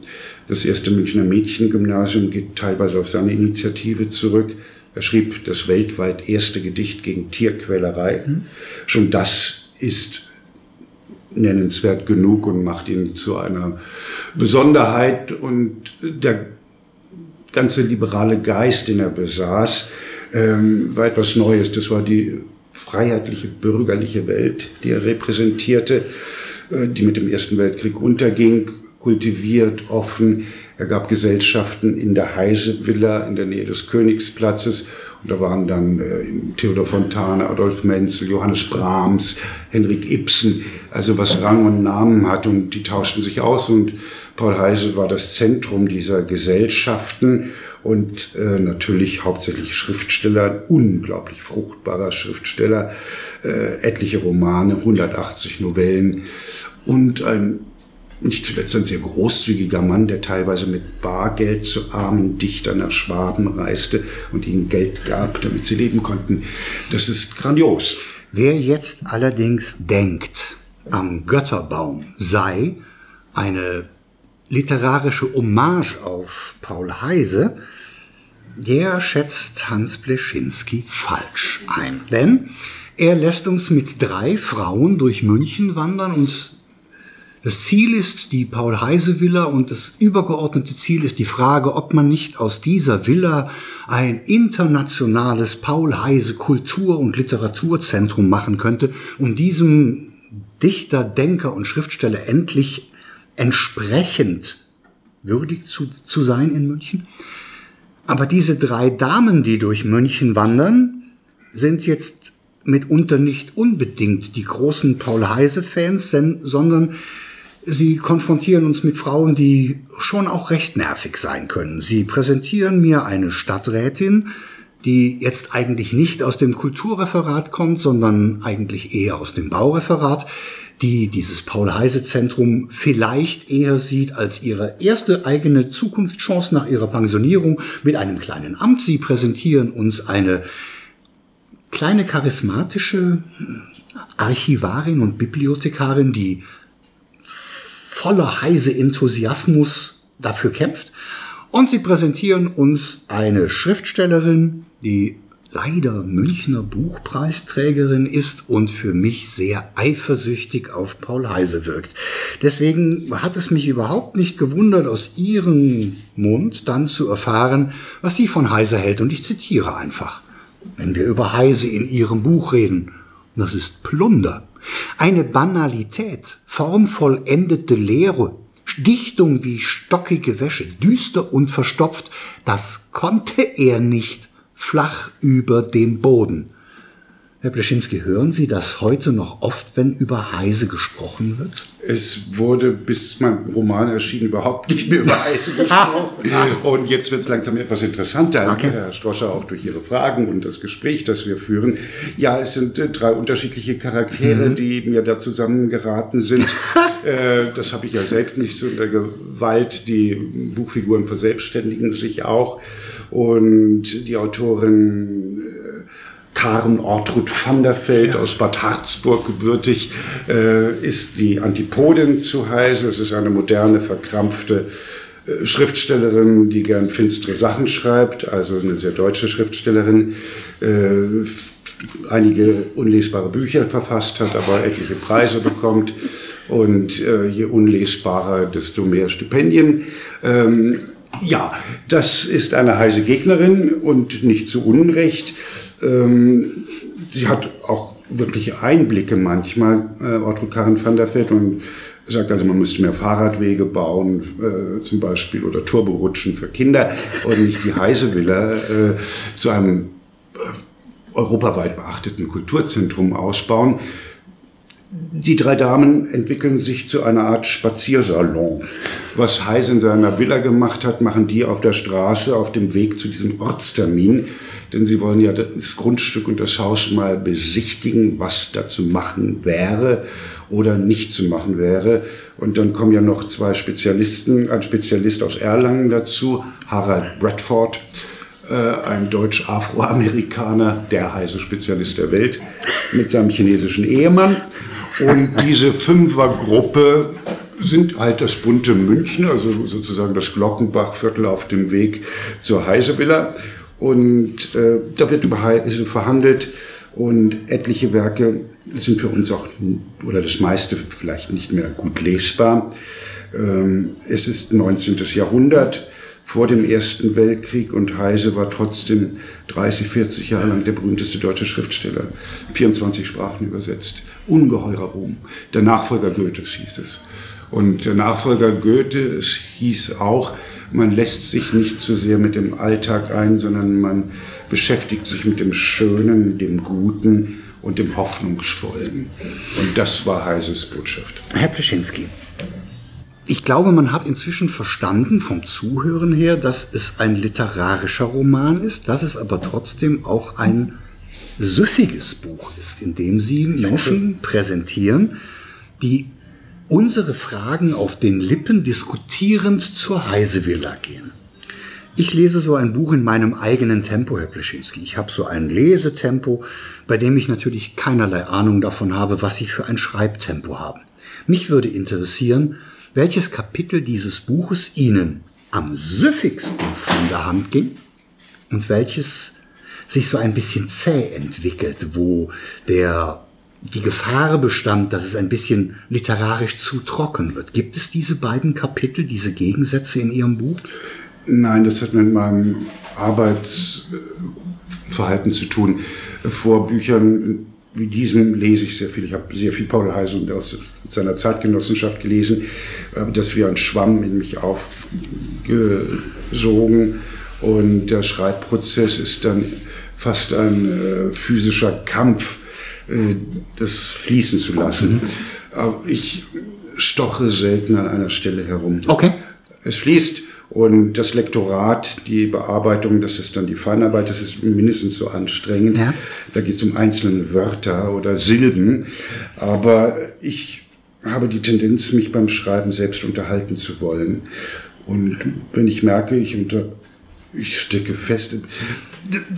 Speaker 4: Das erste Münchner Mädchengymnasium geht teilweise auf seine Initiative zurück. Er schrieb das weltweit erste Gedicht gegen Tierquälerei. Mhm. Schon das ist nennenswert genug und macht ihn zu einer Besonderheit. Und der ganze liberale Geist, den er besaß, ähm, war etwas Neues. Das war die freiheitliche bürgerliche Welt, die er repräsentierte, äh, die mit dem Ersten Weltkrieg unterging, kultiviert, offen. Er gab Gesellschaften in der Heise Villa in der Nähe des Königsplatzes. Und da waren dann äh, Theodor Fontane, Adolf Menzel, Johannes Brahms, Henrik Ibsen, also was Rang und Namen hat und die tauschten sich aus. Und Paul Heise war das Zentrum dieser Gesellschaften und äh, natürlich hauptsächlich Schriftsteller, unglaublich fruchtbarer Schriftsteller, äh, etliche Romane, 180 Novellen und ein nicht zuletzt ein sehr großzügiger Mann, der teilweise mit Bargeld zu armen Dichtern nach Schwaben reiste und ihnen Geld gab, damit sie leben konnten. Das ist grandios.
Speaker 2: Wer jetzt allerdings denkt, am Götterbaum sei eine literarische Hommage auf Paul Heise, der schätzt Hans Bleschinski falsch ein. Denn er lässt uns mit drei Frauen durch München wandern und Das Ziel ist die Paul-Heise-Villa und das übergeordnete Ziel ist die Frage, ob man nicht aus dieser Villa ein internationales Paul-Heise-Kultur- und Literaturzentrum machen könnte, um diesem Dichter, Denker und Schriftsteller endlich entsprechend würdig zu, zu sein in München. Aber diese drei Damen, die durch München wandern, sind jetzt mitunter nicht unbedingt die großen Paul-Heise-Fans, sondern Sie konfrontieren uns mit Frauen, die schon auch recht nervig sein können. Sie präsentieren mir eine Stadträtin, die jetzt eigentlich nicht aus dem Kulturreferat kommt, sondern eigentlich eher aus dem Baureferat, die dieses Paul-Heise-Zentrum vielleicht eher sieht als ihre erste eigene Zukunftschance nach ihrer Pensionierung mit einem kleinen Amt. Sie präsentieren uns eine kleine charismatische Archivarin und Bibliothekarin, die voller heise Enthusiasmus dafür kämpft. Und sie präsentieren uns eine Schriftstellerin, die leider Münchner Buchpreisträgerin ist und für mich sehr eifersüchtig auf Paul Heise wirkt. Deswegen hat es mich überhaupt nicht gewundert, aus ihrem Mund dann zu erfahren, was sie von Heise hält. Und ich zitiere einfach. Wenn wir über Heise in ihrem Buch reden, das ist Plunder. Eine Banalität, formvollendete Leere, Dichtung wie stockige Wäsche, düster und verstopft, das konnte er nicht flach über dem Boden. Herr Bleschinski, hören Sie das heute noch oft, wenn über Heise gesprochen wird?
Speaker 4: Es wurde, bis mein Roman erschien, überhaupt nicht mehr über Heise gesprochen. und jetzt wird es langsam etwas interessanter, okay. Herr Stroscher, auch durch Ihre Fragen und das Gespräch, das wir führen. Ja, es sind äh, drei unterschiedliche Charaktere, mhm. die mir da zusammengeraten sind. äh, das habe ich ja selbst nicht so in der Gewalt. Die Buchfiguren verselbstständigen sich auch. Und die Autorin Karen Ortrud van der Veld ja. aus Bad Harzburg gebürtig, äh, ist die Antipodin zu Heise. Es ist eine moderne, verkrampfte äh, Schriftstellerin, die gern finstere Sachen schreibt, also eine sehr deutsche Schriftstellerin. Äh, einige unlesbare Bücher verfasst hat, aber etliche Preise bekommt. Und äh, je unlesbarer, desto mehr Stipendien. Ähm, ja, das ist eine heiße Gegnerin und nicht zu Unrecht. Ähm, sie hat auch wirkliche Einblicke manchmal, äh, Ortrud Karin van der Veld, und sagt also, man müsste mehr Fahrradwege bauen, äh, zum Beispiel, oder Turborutschen für Kinder und nicht die Heisevilla äh, zu einem äh, europaweit beachteten Kulturzentrum ausbauen. Die drei Damen entwickeln sich zu einer Art Spaziersalon. Was Heise in seiner Villa gemacht hat, machen die auf der Straße auf dem Weg zu diesem Ortstermin denn sie wollen ja das Grundstück und das Haus mal besichtigen, was da zu machen wäre oder nicht zu machen wäre. Und dann kommen ja noch zwei Spezialisten, ein Spezialist aus Erlangen dazu, Harald Bradford, ein Deutsch-Afroamerikaner, der heiße Spezialist der Welt, mit seinem chinesischen Ehemann. Und diese Fünfergruppe sind halt das bunte München, also sozusagen das Glockenbachviertel auf dem Weg zur Heisevilla. Und äh, da wird über Heise verhandelt und etliche Werke sind für uns auch, oder das meiste vielleicht nicht mehr gut lesbar. Ähm, es ist 19. Jahrhundert vor dem Ersten Weltkrieg und Heise war trotzdem 30, 40 Jahre lang der berühmteste deutsche Schriftsteller. 24 Sprachen übersetzt. Ungeheurer Ruhm. Der Nachfolger Goethes hieß es. Und der Nachfolger Goethes hieß auch, man lässt sich nicht zu sehr mit dem Alltag ein, sondern man beschäftigt sich mit dem Schönen, dem Guten und dem Hoffnungsvollen. Und das war Heises Botschaft.
Speaker 2: Herr Pleschinski, ich glaube, man hat inzwischen verstanden vom Zuhören her, dass es ein literarischer Roman ist, dass es aber trotzdem auch ein süffiges Buch ist, in dem Sie Menschen präsentieren, die unsere Fragen auf den Lippen diskutierend zur Heisevilla gehen. Ich lese so ein Buch in meinem eigenen Tempo, Herr Pleschinski. Ich habe so ein Lesetempo, bei dem ich natürlich keinerlei Ahnung davon habe, was Sie für ein Schreibtempo haben. Mich würde interessieren, welches Kapitel dieses Buches Ihnen am süffigsten von der Hand ging und welches sich so ein bisschen zäh entwickelt, wo der die Gefahr bestand, dass es ein bisschen literarisch zu trocken wird. Gibt es diese beiden Kapitel, diese Gegensätze in Ihrem Buch?
Speaker 4: Nein, das hat mit meinem Arbeitsverhalten zu tun. Vor Büchern wie diesem lese ich sehr viel. Ich habe sehr viel Paul Heise aus seiner Zeitgenossenschaft gelesen. Das wie ein Schwamm in mich aufgesogen. Und der Schreibprozess ist dann fast ein äh, physischer Kampf, äh, das fließen zu lassen. Mhm. Aber ich stoche selten an einer Stelle herum.
Speaker 2: Okay.
Speaker 4: Es fließt und das Lektorat, die Bearbeitung, das ist dann die Feinarbeit, das ist mindestens so anstrengend. Ja. Da geht es um einzelne Wörter oder Silben. Aber ich habe die Tendenz, mich beim Schreiben selbst unterhalten zu wollen. Und wenn ich merke, ich, unter, ich stecke fest,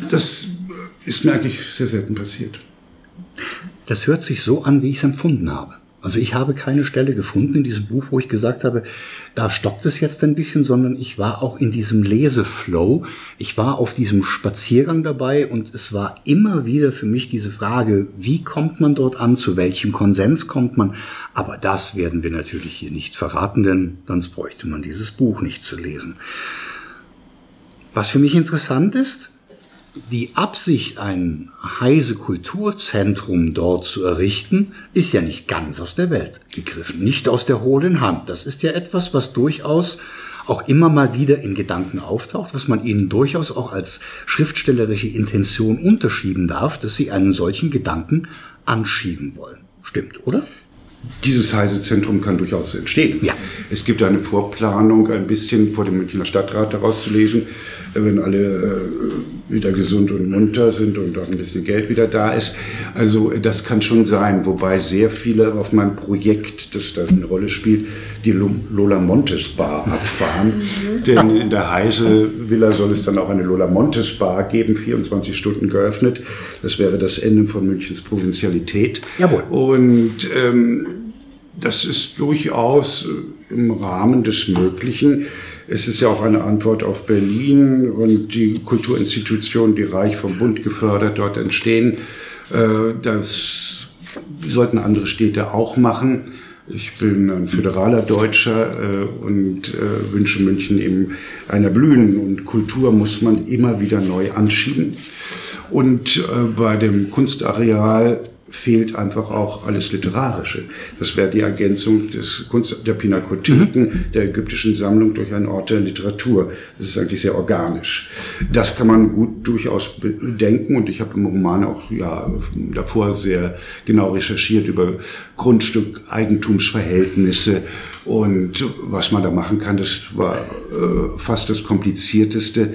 Speaker 4: das ist, merke ich, sehr selten passiert.
Speaker 2: Das hört sich so an, wie ich es empfunden habe. Also ich habe keine Stelle gefunden in diesem Buch, wo ich gesagt habe, da stockt es jetzt ein bisschen, sondern ich war auch in diesem Leseflow. Ich war auf diesem Spaziergang dabei und es war immer wieder für mich diese Frage, wie kommt man dort an, zu welchem Konsens kommt man. Aber das werden wir natürlich hier nicht verraten, denn sonst bräuchte man dieses Buch nicht zu lesen. Was für mich interessant ist, die Absicht, ein Heise Kulturzentrum dort zu errichten, ist ja nicht ganz aus der Welt gegriffen, nicht aus der hohlen Hand. Das ist ja etwas, was durchaus auch immer mal wieder in Gedanken auftaucht, was man ihnen durchaus auch als schriftstellerische Intention unterschieben darf, dass sie einen solchen Gedanken anschieben wollen. Stimmt, oder?
Speaker 4: Dieses Heise-Zentrum kann durchaus entstehen.
Speaker 2: Ja.
Speaker 4: Es gibt eine Vorplanung, ein bisschen vor dem Münchner Stadtrat daraus zu lesen, wenn alle äh, wieder gesund und munter sind und auch ein bisschen Geld wieder da ist. Also das kann schon sein, wobei sehr viele auf meinem Projekt, das da eine Rolle spielt, die Lola Montes Bar abfahren. Mhm. Denn in der Heise Villa soll es dann auch eine Lola Montes Bar geben, 24 Stunden geöffnet. Das wäre das Ende von Münchens Provinzialität.
Speaker 2: Jawohl.
Speaker 4: Und ähm, das ist durchaus im Rahmen des Möglichen. Es ist ja auch eine Antwort auf Berlin und die Kulturinstitutionen, die reich vom Bund gefördert dort entstehen. Äh, das sollten andere Städte auch machen. Ich bin ein föderaler Deutscher äh, und wünsche München eben einer blühenden und Kultur muss man immer wieder neu anschieben. Und bei dem Kunstareal fehlt einfach auch alles Literarische. Das wäre die Ergänzung des Kunst der Pinakotheken, mhm. der ägyptischen Sammlung durch einen Ort der Literatur. Das ist eigentlich sehr organisch. Das kann man gut durchaus bedenken und ich habe im Roman auch ja, davor sehr genau recherchiert über Grundstück, Eigentumsverhältnisse und was man da machen kann. Das war äh, fast das Komplizierteste.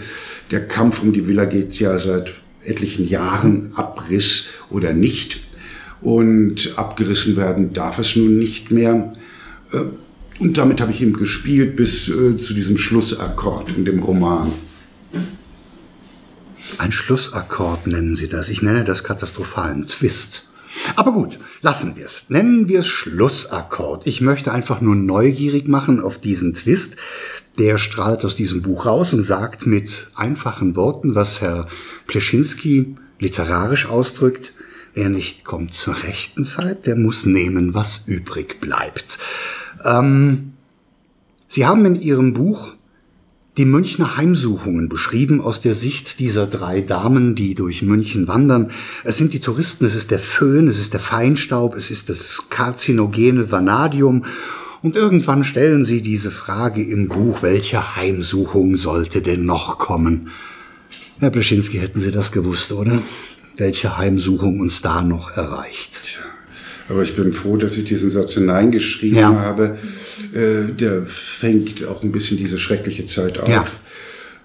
Speaker 4: Der Kampf um die Villa geht ja seit etlichen Jahren Abriss oder nicht und abgerissen werden darf es nun nicht mehr. Äh, und damit habe ich eben gespielt bis äh, zu diesem Schlussakkord in dem Roman.
Speaker 2: Ein Schlussakkord nennen Sie das. Ich nenne das katastrophalen Twist. Aber gut, lassen wir es. Nennen wir es Schlussakkord. Ich möchte einfach nur neugierig machen auf diesen Twist. Der strahlt aus diesem Buch raus und sagt mit einfachen Worten, was Herr Pleschinski literarisch ausdrückt, Wer nicht kommt zur rechten Zeit, der muss nehmen, was übrig bleibt. Ähm, Sie haben in Ihrem Buch die Münchner Heimsuchungen beschrieben aus der Sicht dieser drei Damen, die durch München wandern. Es sind die Touristen, es ist der Föhn, es ist der Feinstaub, es ist das karzinogene Vanadium. Und irgendwann stellen sie diese Frage im Buch, welche Heimsuchung sollte denn noch kommen? Herr Bleschinski, hätten Sie das gewusst, oder? Welche Heimsuchung uns da noch erreicht. Tja,
Speaker 4: aber ich bin froh, dass ich diesen Satz hineingeschrieben ja. habe. Äh, der fängt auch ein bisschen diese schreckliche Zeit auf. Ja.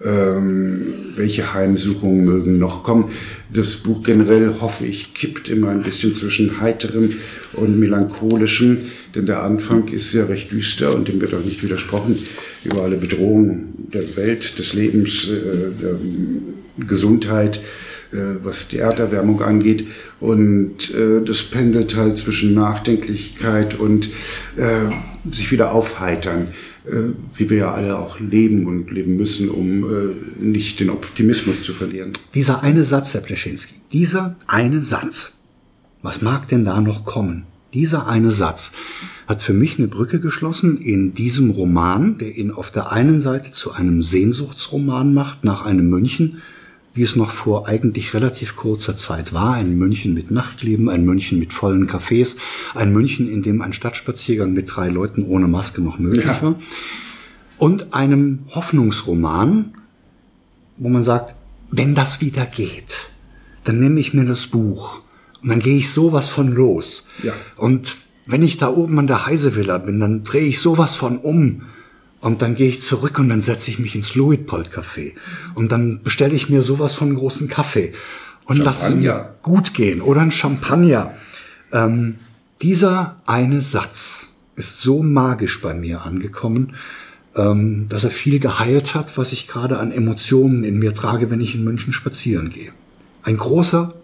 Speaker 4: Ähm, welche Heimsuchungen mögen noch kommen. Das Buch generell, hoffe ich, kippt immer ein bisschen zwischen heiterem und melancholischem, denn der Anfang ist ja recht düster und dem wird auch nicht widersprochen über alle Bedrohungen der Welt, des Lebens, äh, der Gesundheit, was die Erderwärmung angeht. Und äh, das pendelt halt zwischen Nachdenklichkeit und äh, sich wieder aufheitern, äh, wie wir ja alle auch leben und leben müssen, um äh, nicht den Optimismus zu verlieren.
Speaker 2: Dieser eine Satz, Herr Pleschinski, dieser eine Satz Was mag denn da noch kommen? Dieser eine Satz hat für mich eine Brücke geschlossen in diesem Roman, der ihn auf der einen Seite zu einem Sehnsuchtsroman macht, nach einem München, wie es noch vor eigentlich relativ kurzer Zeit war. Ein München mit Nachtleben, ein München mit vollen Cafés, ein München, in dem ein Stadtspaziergang mit drei Leuten ohne Maske noch möglich ja. war. Und einem Hoffnungsroman, wo man sagt, wenn das wieder geht, dann nehme ich mir das Buch und dann gehe ich sowas von los. Ja. Und wenn ich da oben an der Heisevilla bin, dann drehe ich sowas von um. Und dann gehe ich zurück und dann setze ich mich ins Luitpold Café. Und dann bestelle ich mir sowas von großen Kaffee. Und lasse es mir gut gehen. Oder ein Champagner. Ähm, dieser eine Satz ist so magisch bei mir angekommen, ähm, dass er viel geheilt hat, was ich gerade an Emotionen in mir trage, wenn ich in München spazieren gehe. Ein großer,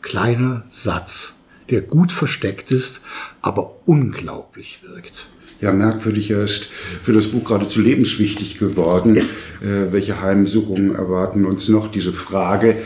Speaker 2: kleiner Satz, der gut versteckt ist, aber unglaublich wirkt.
Speaker 4: Ja, merkwürdig, er ist für das Buch geradezu lebenswichtig geworden. Yes. Äh, welche Heimsuchungen erwarten uns noch? Diese Frage,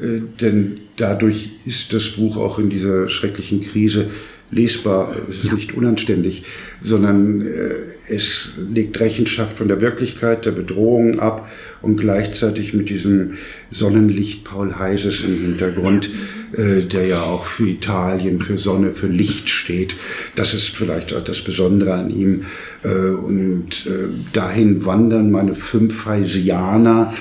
Speaker 4: äh, denn dadurch ist das Buch auch in dieser schrecklichen Krise lesbar. Es ist ja. nicht unanständig, sondern äh, es legt Rechenschaft von der Wirklichkeit, der Bedrohung ab und gleichzeitig mit diesem Sonnenlicht Paul Heises im Hintergrund, äh, der ja auch für Italien, für Sonne, für Licht steht. Das ist vielleicht auch das Besondere an ihm. Äh, und äh, dahin wandern meine fünf Heisianer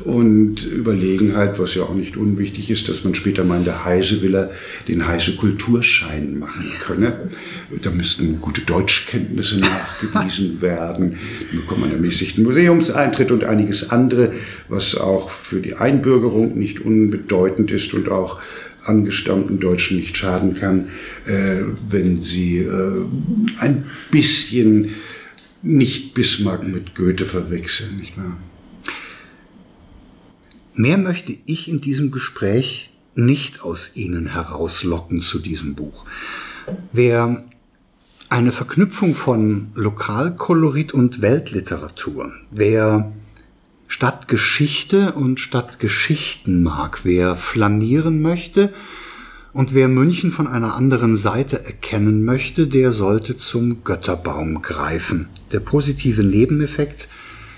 Speaker 4: und überlegen halt, was ja auch nicht unwichtig ist, dass man später mal in der Heise Villa den Heise Kulturschein machen könne. Da müssten gute Deutschkenntnisse nachgewiesen werden. Dann bekommt man ermäßigten Museumseintritt und einiges andere, was auch für die Einbürgerung nicht unbedeutend ist und auch angestammten Deutschen nicht schaden kann, äh, wenn sie äh, ein bisschen nicht Bismarck mit Goethe verwechseln, nicht wahr?
Speaker 2: Mehr möchte ich in diesem Gespräch nicht aus Ihnen herauslocken zu diesem Buch. Wer eine Verknüpfung von Lokalkolorit und Weltliteratur, wer Stadtgeschichte und Stadtgeschichten mag, wer flanieren möchte und wer München von einer anderen Seite erkennen möchte, der sollte zum Götterbaum greifen. Der positive Nebeneffekt,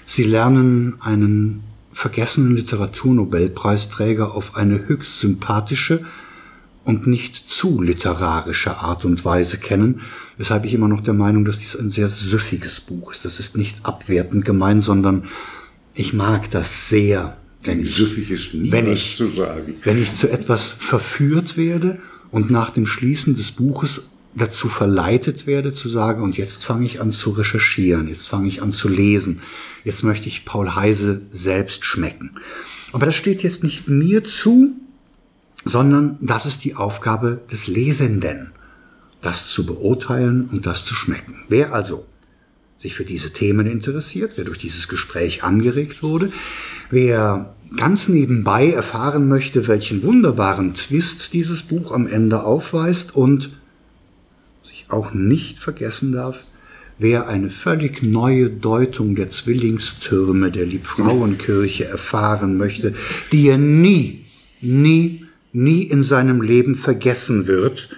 Speaker 2: Sie lernen einen vergessenen Literaturnobelpreisträger auf eine höchst sympathische und nicht zu literarische Art und Weise kennen, weshalb ich immer noch der Meinung, dass dies ein sehr süffiges Buch ist. Das ist nicht abwertend gemeint, sondern ich mag das sehr,
Speaker 4: ich, süffig ist nie
Speaker 2: wenn ich, zu sagen. wenn ich zu etwas verführt werde und nach dem Schließen des Buches dazu verleitet werde zu sagen, und jetzt fange ich an zu recherchieren, jetzt fange ich an zu lesen, jetzt möchte ich Paul Heise selbst schmecken. Aber das steht jetzt nicht mir zu, sondern das ist die Aufgabe des Lesenden, das zu beurteilen und das zu schmecken. Wer also sich für diese Themen interessiert, wer durch dieses Gespräch angeregt wurde, wer ganz nebenbei erfahren möchte, welchen wunderbaren Twist dieses Buch am Ende aufweist und sich auch nicht vergessen darf, wer eine völlig neue Deutung der Zwillingstürme der Liebfrauenkirche erfahren möchte, die er nie, nie, nie in seinem Leben vergessen wird,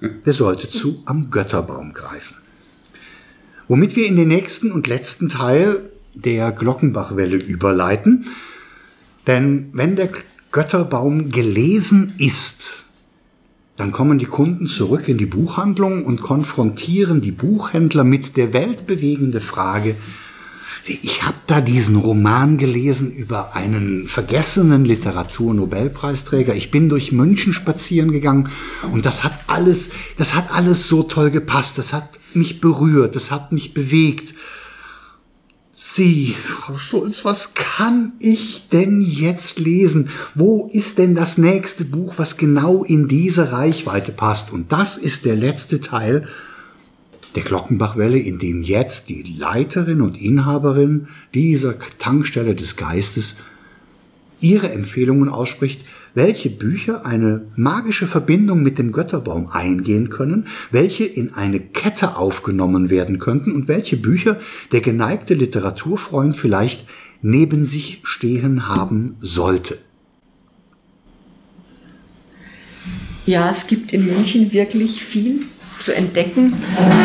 Speaker 2: der sollte zu am Götterbaum greifen. Womit wir in den nächsten und letzten Teil der Glockenbachwelle überleiten. Denn wenn der Götterbaum gelesen ist, dann kommen die Kunden zurück in die Buchhandlung und konfrontieren die Buchhändler mit der weltbewegenden Frage, ich habe da diesen Roman gelesen über einen vergessenen Literaturnobelpreisträger. Ich bin durch München spazieren gegangen und das hat alles, das hat alles so toll gepasst. Das hat mich berührt, das hat mich bewegt. Sie, Frau Schulz, was kann ich denn jetzt lesen? Wo ist denn das nächste Buch, was genau in diese Reichweite passt? Und das ist der letzte Teil der Glockenbachwelle, in dem jetzt die Leiterin und Inhaberin dieser Tankstelle des Geistes ihre Empfehlungen ausspricht, welche Bücher eine magische Verbindung mit dem Götterbaum eingehen können, welche in eine Kette aufgenommen werden könnten und welche Bücher der geneigte Literaturfreund vielleicht neben sich stehen haben sollte.
Speaker 3: Ja, es gibt in München wirklich viel zu entdecken.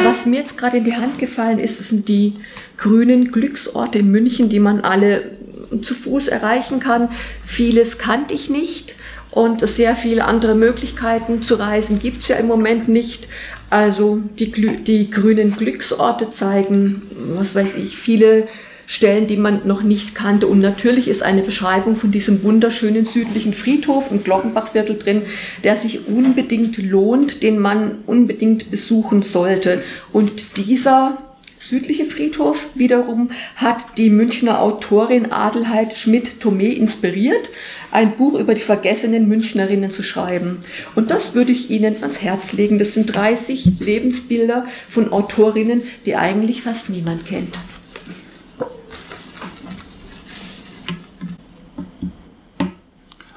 Speaker 3: Was mir jetzt gerade in die Hand gefallen ist, sind die grünen Glücksorte in München, die man alle zu Fuß erreichen kann. Vieles kannte ich nicht und sehr viele andere Möglichkeiten zu reisen gibt es ja im Moment nicht. Also die, die grünen Glücksorte zeigen, was weiß ich, viele Stellen, die man noch nicht kannte. Und natürlich ist eine Beschreibung von diesem wunderschönen südlichen Friedhof im Glockenbachviertel drin, der sich unbedingt lohnt, den man unbedingt besuchen sollte. Und dieser südliche Friedhof wiederum hat die Münchner Autorin Adelheid Schmidt-Thomé inspiriert, ein Buch über die vergessenen Münchnerinnen zu schreiben. Und das würde ich Ihnen ans Herz legen. Das sind 30 Lebensbilder von Autorinnen, die eigentlich fast niemand kennt.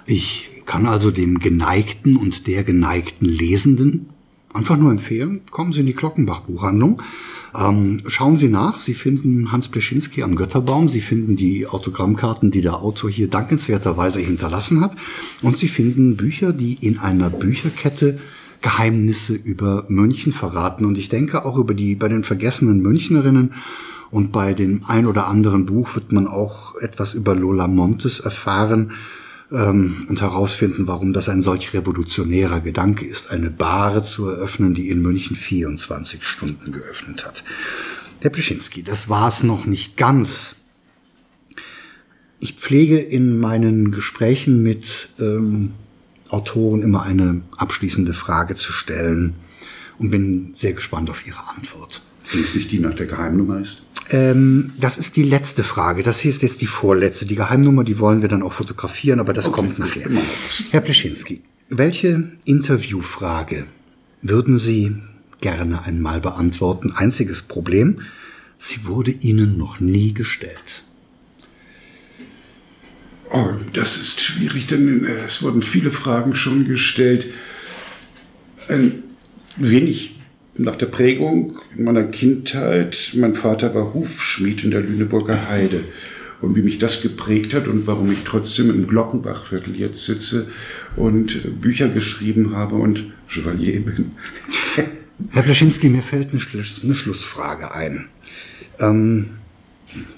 Speaker 2: Ich kann also dem geneigten und der geneigten Lesenden einfach nur empfehlen, kommen Sie in die Glockenbach-Buchhandlung. Ähm, schauen Sie nach, Sie finden Hans Pleschinski am Götterbaum, Sie finden die Autogrammkarten, die der Autor hier dankenswerterweise hinterlassen hat. Und Sie finden Bücher, die in einer Bücherkette Geheimnisse über München verraten. Und ich denke auch über die bei den vergessenen Münchnerinnen. Und bei dem ein oder anderen Buch wird man auch etwas über Lola Montes erfahren ähm, und herausfinden, warum das ein solch revolutionärer Gedanke ist, eine Bar zu eröffnen, die in München 24 Stunden geöffnet hat. Herr Pleschinski, das war es noch nicht ganz. Ich pflege in meinen Gesprächen mit ähm, Autoren immer eine abschließende Frage zu stellen und bin sehr gespannt auf Ihre Antwort.
Speaker 4: Wenn es nicht die nach der Geheimnummer ist?
Speaker 2: Ähm, das ist die letzte Frage. Das hier ist jetzt die vorletzte. Die Geheimnummer, die wollen wir dann auch fotografieren, aber das okay, kommt nachher. Herr Pleschinski, welche Interviewfrage würden Sie gerne einmal beantworten? Einziges Problem, sie wurde Ihnen noch nie gestellt.
Speaker 4: Oh, das ist schwierig, denn äh, es wurden viele Fragen schon gestellt. Ein wenig nach der Prägung in meiner Kindheit, mein Vater war Hufschmied in der Lüneburger Heide. Und wie mich das geprägt hat und warum ich trotzdem im Glockenbachviertel jetzt sitze und Bücher geschrieben habe und Chevalier bin.
Speaker 2: Herr Plaschinski, mir fällt eine, Schluss, eine Schlussfrage ein. Ähm,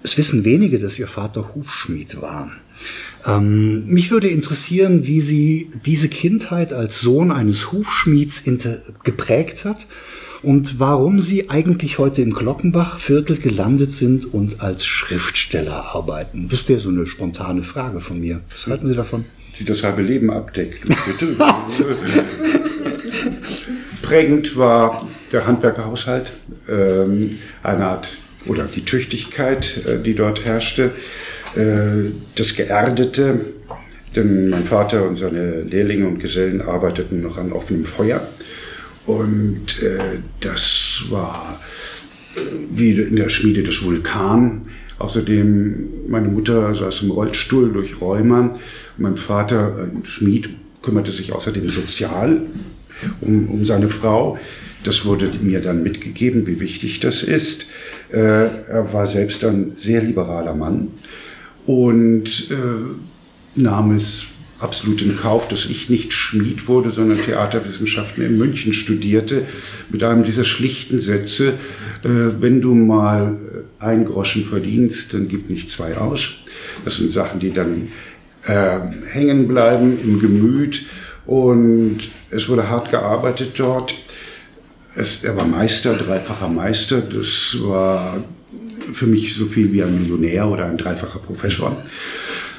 Speaker 2: es wissen wenige, dass Ihr Vater Hufschmied war. Ähm, mich würde interessieren, wie Sie diese Kindheit als Sohn eines Hufschmieds geprägt hat und warum Sie eigentlich heute im Glockenbach-Viertel gelandet sind und als Schriftsteller arbeiten. Das wäre so eine spontane Frage von mir. Was halten Sie davon?
Speaker 4: Die das halbe Leben abdeckt. Bitte. Prägend war der Handwerkerhaushalt, ähm, eine Art oder die Tüchtigkeit, äh, die dort herrschte, äh, das Geerdete, denn mein Vater und seine Lehrlinge und Gesellen arbeiteten noch an offenem Feuer. Und äh, das war äh, wie in der Schmiede des Vulkan. Außerdem, meine Mutter saß im Rollstuhl durch Rheuma. Mein Vater, ein Schmied, kümmerte sich außerdem sozial um, um seine Frau. Das wurde mir dann mitgegeben, wie wichtig das ist. Äh, er war selbst ein sehr liberaler Mann und äh, nahm es absolut in Kauf, dass ich nicht Schmied wurde, sondern Theaterwissenschaften in München studierte, mit einem dieser schlichten Sätze, äh, wenn du mal ein Groschen verdienst, dann gib nicht zwei aus. Das sind Sachen, die dann äh, hängen bleiben im Gemüt und es wurde hart gearbeitet dort. Es, er war Meister, dreifacher Meister. Das war für mich so viel wie ein Millionär oder ein dreifacher Professor.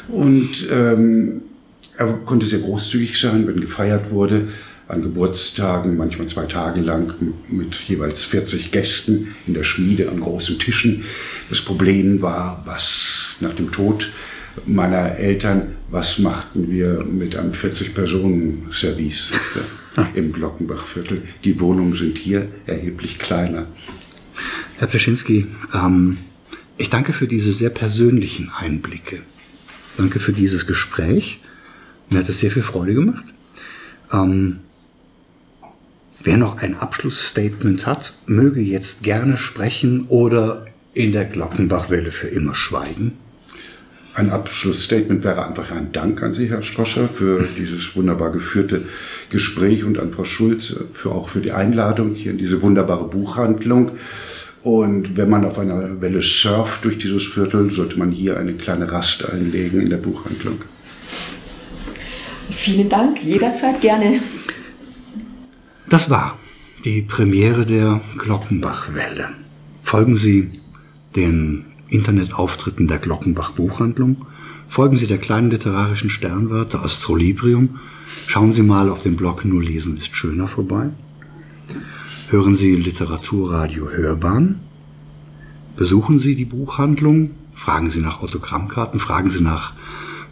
Speaker 4: Und ähm, er konnte sehr großzügig sein, wenn gefeiert wurde, an Geburtstagen, manchmal zwei Tage lang mit jeweils 40 Gästen in der Schmiede an großen Tischen. Das Problem war, was nach dem Tod meiner Eltern, was machten wir mit einem 40-Personen-Service im Glockenbachviertel? Die Wohnungen sind hier erheblich kleiner.
Speaker 2: Herr Pleschinski, ähm, ich danke für diese sehr persönlichen Einblicke. Danke für dieses Gespräch. Mir hat es sehr viel Freude gemacht. Ähm, wer noch ein Abschlussstatement hat, möge jetzt gerne sprechen oder in der Glockenbachwelle für immer schweigen.
Speaker 4: Ein Abschlussstatement wäre einfach ein Dank an Sie, Herr Stroscher, für dieses wunderbar geführte Gespräch und an Frau Schulz für auch für die Einladung hier in diese wunderbare Buchhandlung. Und wenn man auf einer Welle surft durch dieses Viertel, sollte man hier eine kleine Rast einlegen in der Buchhandlung.
Speaker 3: Vielen Dank, jederzeit gerne.
Speaker 2: Das war die Premiere der Glockenbachwelle. Folgen Sie den Internetauftritten der Glockenbach Buchhandlung, folgen Sie der kleinen literarischen Sternwarte Astrolibrium, schauen Sie mal auf dem Blog Nur lesen ist schöner vorbei, hören Sie Literaturradio Hörbahn, besuchen Sie die Buchhandlung, fragen Sie nach Autogrammkarten, fragen Sie nach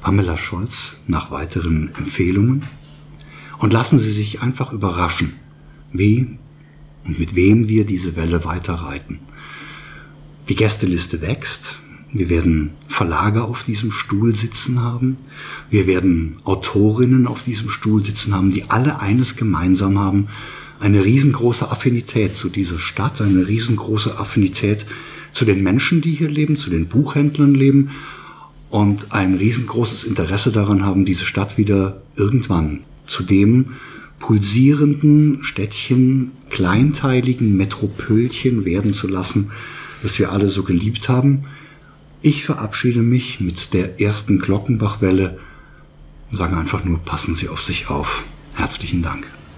Speaker 2: Pamela Scholz nach weiteren Empfehlungen und lassen Sie sich einfach überraschen, wie und mit wem wir diese Welle weiterreiten. Die Gästeliste wächst. Wir werden Verlager auf diesem Stuhl sitzen haben. Wir werden Autorinnen auf diesem Stuhl sitzen haben, die alle eines gemeinsam haben. Eine riesengroße Affinität zu dieser Stadt, eine riesengroße Affinität zu den Menschen, die hier leben, zu den Buchhändlern leben und ein riesengroßes Interesse daran haben, diese Stadt wieder irgendwann zu dem pulsierenden Städtchen, kleinteiligen Metropölchen werden zu lassen, das wir alle so geliebt haben. Ich verabschiede mich mit der ersten Glockenbachwelle und sage einfach nur, passen Sie auf sich auf. Herzlichen Dank.